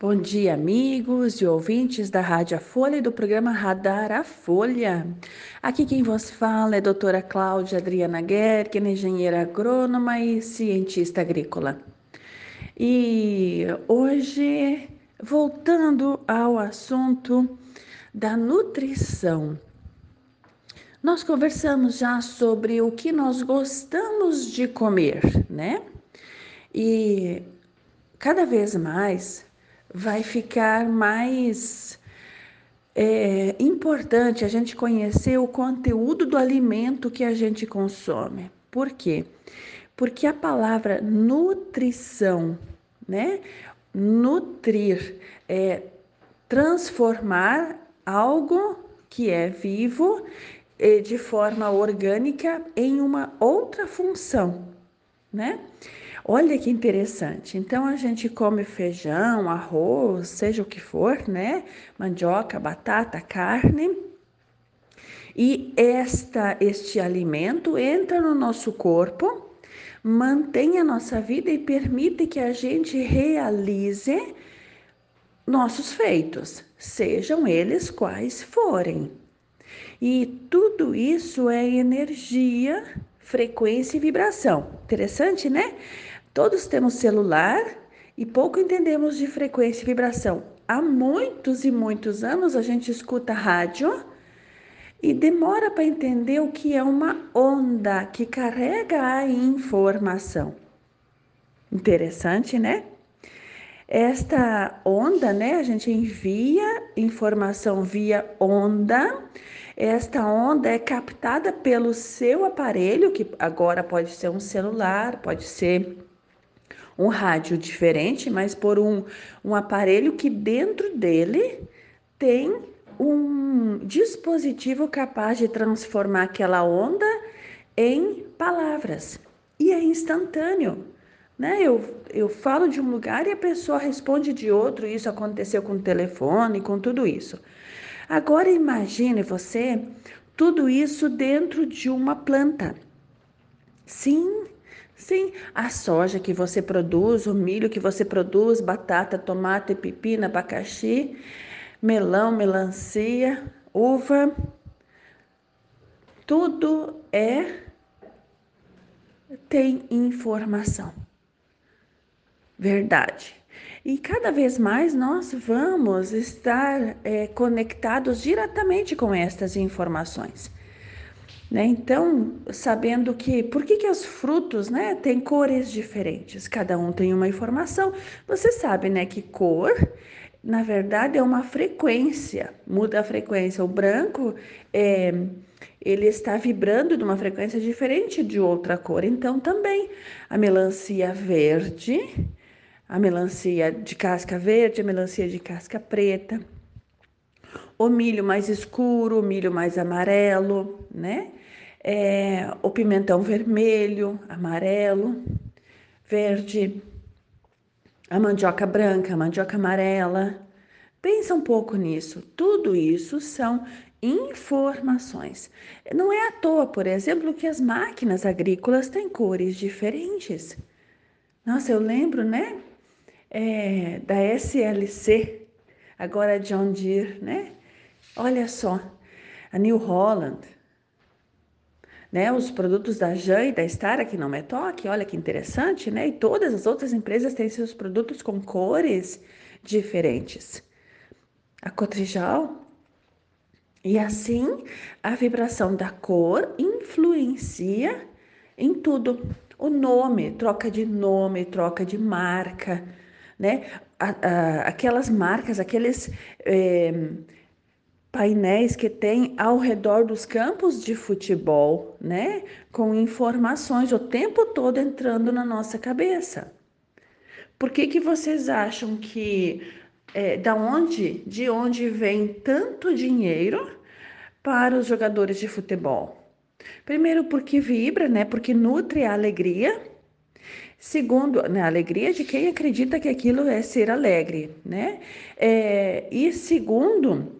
Bom dia, amigos e ouvintes da Rádio Folha e do programa Radar a Folha. Aqui quem vos fala é a doutora Cláudia Adriana Gerken, engenheira agrônoma e cientista agrícola. E hoje, voltando ao assunto da nutrição, nós conversamos já sobre o que nós gostamos de comer, né? E cada vez mais vai ficar mais é, importante a gente conhecer o conteúdo do alimento que a gente consome. Por quê? Porque a palavra nutrição, né? Nutrir é transformar algo que é vivo é, de forma orgânica em uma outra função, né? Olha que interessante. Então a gente come feijão, arroz, seja o que for, né? Mandioca, batata, carne. E esta este alimento entra no nosso corpo, mantém a nossa vida e permite que a gente realize nossos feitos, sejam eles quais forem. E tudo isso é energia, frequência e vibração. Interessante, né? Todos temos celular e pouco entendemos de frequência e vibração. Há muitos e muitos anos a gente escuta rádio e demora para entender o que é uma onda que carrega a informação. Interessante, né? Esta onda, né? A gente envia informação via onda. Esta onda é captada pelo seu aparelho, que agora pode ser um celular, pode ser um rádio diferente, mas por um, um aparelho que dentro dele tem um dispositivo capaz de transformar aquela onda em palavras. E é instantâneo. Né? Eu, eu falo de um lugar e a pessoa responde de outro. Isso aconteceu com o telefone, com tudo isso. Agora imagine você tudo isso dentro de uma planta. Sim, Sim, a soja que você produz, o milho que você produz, batata, tomate, pepino, abacaxi, melão, melancia, uva, tudo é tem informação. Verdade. E cada vez mais nós vamos estar é, conectados diretamente com estas informações. Né? Então, sabendo que por que, que os frutos né, têm cores diferentes, cada um tem uma informação. Você sabe né, que cor, na verdade, é uma frequência, muda a frequência. O branco é, ele está vibrando de uma frequência diferente de outra cor. Então, também a melancia verde, a melancia de casca verde, a melancia de casca preta, o milho mais escuro, o milho mais amarelo, né? é, o pimentão vermelho, amarelo, verde, a mandioca branca, a mandioca amarela. Pensa um pouco nisso. Tudo isso são informações. Não é à toa, por exemplo, que as máquinas agrícolas têm cores diferentes. Nossa, eu lembro, né? É, da SLC, agora John Deere, né? Olha só, a New Holland, né, os produtos da Jan e da Star aqui no Metoque, olha que interessante, né? E todas as outras empresas têm seus produtos com cores diferentes. A Cotrijal. E assim, a vibração da cor influencia em tudo. O nome, troca de nome, troca de marca, né? Aquelas marcas, aqueles. Eh, painéis que tem ao redor dos campos de futebol, né? Com informações o tempo todo entrando na nossa cabeça. Por que, que vocês acham que é, da onde, de onde vem tanto dinheiro para os jogadores de futebol? Primeiro, porque vibra, né? Porque nutre a alegria. Segundo, né, a alegria de quem acredita que aquilo é ser alegre, né? É, e segundo,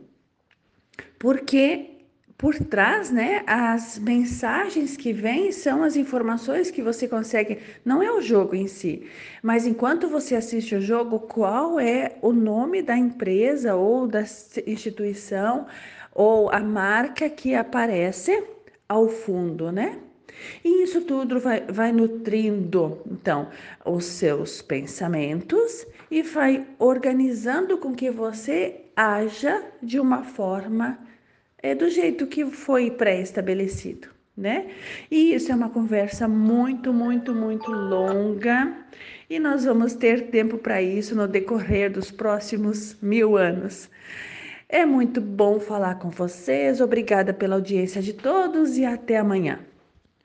porque por trás, né, as mensagens que vêm são as informações que você consegue, não é o jogo em si, mas enquanto você assiste o jogo, qual é o nome da empresa ou da instituição ou a marca que aparece ao fundo, né? E isso tudo vai, vai nutrindo, então, os seus pensamentos e vai organizando com que você haja de uma forma é, do jeito que foi pré-estabelecido, né? E isso é uma conversa muito, muito, muito longa e nós vamos ter tempo para isso no decorrer dos próximos mil anos. É muito bom falar com vocês, obrigada pela audiência de todos e até amanhã.